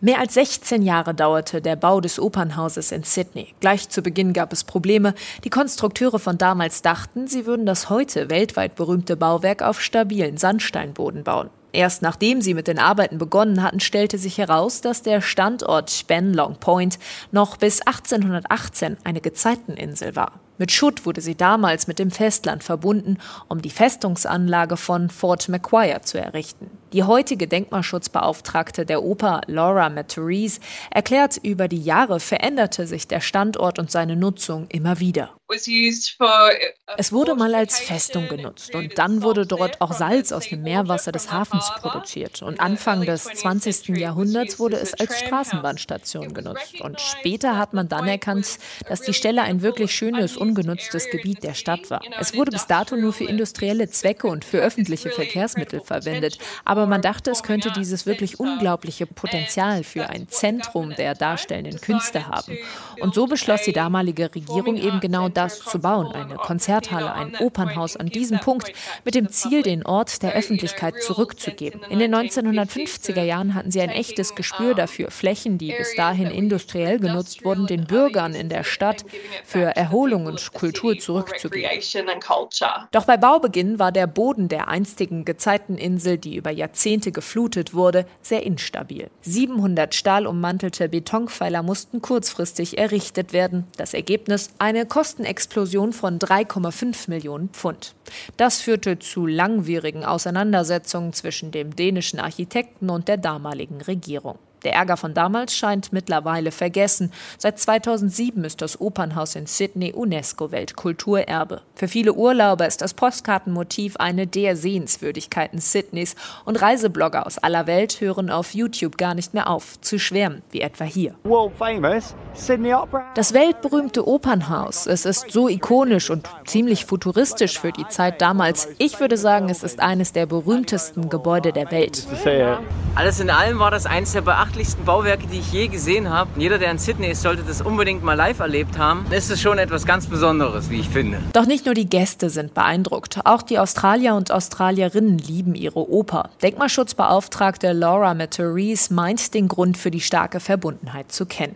Mehr als 16 Jahre dauerte der Bau des Opernhauses in Sydney. Gleich zu Beginn gab es Probleme. Die Konstrukteure von damals dachten, sie würden das heute weltweit berühmte Bauwerk auf stabilen Sandsteinboden bauen. Erst nachdem sie mit den Arbeiten begonnen hatten, stellte sich heraus, dass der Standort Ben Long Point noch bis 1818 eine Gezeiteninsel war. Mit Schutt wurde sie damals mit dem Festland verbunden, um die Festungsanlage von Fort Macquarie zu errichten. Die heutige Denkmalschutzbeauftragte der Oper, Laura Maturice, erklärt, über die Jahre veränderte sich der Standort und seine Nutzung immer wieder. Es wurde mal als Festung genutzt und dann wurde dort auch Salz aus dem Meerwasser des Hafens produziert. Und Anfang des 20. Jahrhunderts wurde es als Straßenbahnstation genutzt. Und später hat man dann erkannt, dass die Stelle ein wirklich schönes, ungenutztes Gebiet der Stadt war. Es wurde bis dato nur für industrielle Zwecke und für öffentliche Verkehrsmittel verwendet. Aber man dachte, es könnte dieses wirklich unglaubliche Potenzial für ein Zentrum der darstellenden Künste haben. Und so beschloss die damalige Regierung eben genau das zu bauen, eine Konzerthalle, ein Opernhaus an diesem Punkt, mit dem Ziel, den Ort der Öffentlichkeit zurückzugeben. In den 1950er Jahren hatten sie ein echtes Gespür dafür, Flächen, die bis dahin industriell genutzt wurden, den Bürgern in der Stadt für Erholung und Kultur zurückzugeben. Doch bei Baubeginn war der Boden der einstigen Gezeiteninsel, die über Jahrzehnte geflutet wurde, sehr instabil. 700 stahlummantelte Betonpfeiler mussten kurzfristig errichtet werden. Das Ergebnis eine Kostenexplosion von 3,5 Millionen Pfund. Das führte zu langwierigen Auseinandersetzungen zwischen dem dänischen Architekten und der damaligen Regierung. Der Ärger von damals scheint mittlerweile vergessen. Seit 2007 ist das Opernhaus in Sydney UNESCO-Weltkulturerbe. Für viele Urlauber ist das Postkartenmotiv eine der Sehenswürdigkeiten Sydneys und Reiseblogger aus aller Welt hören auf YouTube gar nicht mehr auf zu schwärmen, wie etwa hier. Das weltberühmte Opernhaus. Es ist so ikonisch und ziemlich futuristisch für die Zeit damals. Ich würde sagen, es ist eines der berühmtesten Gebäude der Welt. Alles in allem war das eines der beachtlichsten beachtlichsten Bauwerke, die ich je gesehen habe. Jeder, der in Sydney ist, sollte das unbedingt mal live erlebt haben. Es ist schon etwas ganz Besonderes, wie ich finde. Doch nicht nur die Gäste sind beeindruckt. Auch die Australier und Australierinnen lieben ihre Oper. Denkmalschutzbeauftragte Laura Maturice meint den Grund für die starke Verbundenheit zu kennen.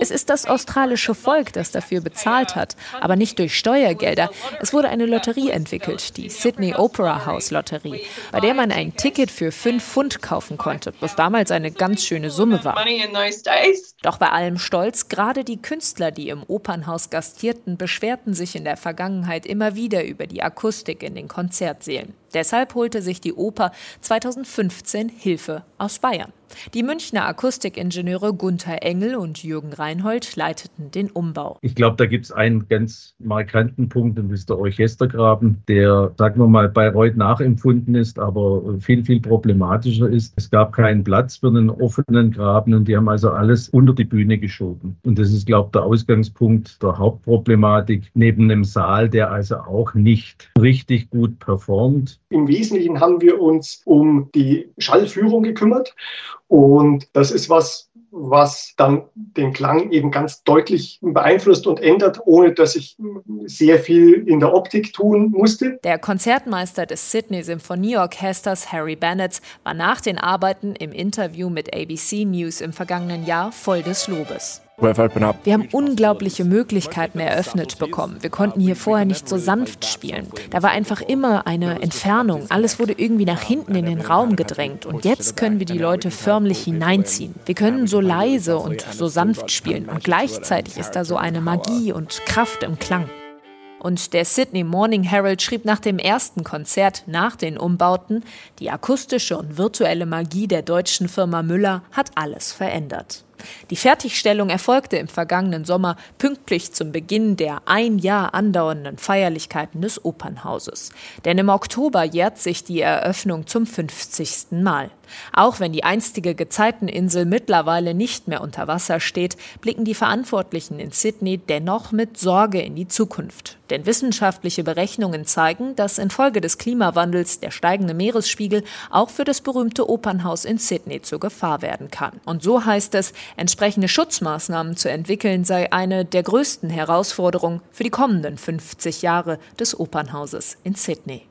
Es ist das australische Volk, das dafür bezahlt hat, aber nicht durch Steuergelder. Es wurde eine Lotterie entwickelt, die Sydney Opera House Lotterie, bei der man ein Ticket für 5 Pfund kaufen konnte konnte, was damals eine ganz schöne Summe war. Doch bei allem Stolz, gerade die Künstler, die im Opernhaus gastierten, beschwerten sich in der Vergangenheit immer wieder über die Akustik in den Konzertsälen. Deshalb holte sich die Oper 2015 Hilfe aus Bayern. Die Münchner Akustikingenieure Gunther Engel und Jürgen Reinhold leiteten den Umbau. Ich glaube, da gibt es einen ganz markanten Punkt, und das ist der Orchestergraben, der, sagen wir mal, Bayreuth nachempfunden ist, aber viel, viel problematischer ist. Es gab keinen Platz für einen offenen Graben und die haben also alles unter die Bühne geschoben. Und das ist, glaube ich, der Ausgangspunkt der Hauptproblematik, neben einem Saal, der also auch nicht richtig gut performt. Im Wesentlichen haben wir uns um die Schallführung gekümmert und das ist was, was dann den Klang eben ganz deutlich beeinflusst und ändert, ohne dass ich sehr viel in der Optik tun musste. Der Konzertmeister des Sydney Symphonieorchesters Harry Bennett war nach den Arbeiten im Interview mit ABC News im vergangenen Jahr voll des Lobes. Wir haben unglaubliche Möglichkeiten eröffnet bekommen. Wir konnten hier vorher nicht so sanft spielen. Da war einfach immer eine Entfernung. Alles wurde irgendwie nach hinten in den Raum gedrängt. Und jetzt können wir die Leute förmlich hineinziehen. Wir können so leise und so sanft spielen. Und gleichzeitig ist da so eine Magie und Kraft im Klang. Und der Sydney Morning Herald schrieb nach dem ersten Konzert nach den Umbauten, die akustische und virtuelle Magie der deutschen Firma Müller hat alles verändert. Die Fertigstellung erfolgte im vergangenen Sommer pünktlich zum Beginn der ein Jahr andauernden Feierlichkeiten des Opernhauses. Denn im Oktober jährt sich die Eröffnung zum 50. Mal. Auch wenn die einstige Gezeiteninsel mittlerweile nicht mehr unter Wasser steht, blicken die Verantwortlichen in Sydney dennoch mit Sorge in die Zukunft. Denn wissenschaftliche Berechnungen zeigen, dass infolge des Klimawandels der steigende Meeresspiegel auch für das berühmte Opernhaus in Sydney zur Gefahr werden kann. Und so heißt es, Entsprechende Schutzmaßnahmen zu entwickeln sei eine der größten Herausforderungen für die kommenden 50 Jahre des Opernhauses in Sydney.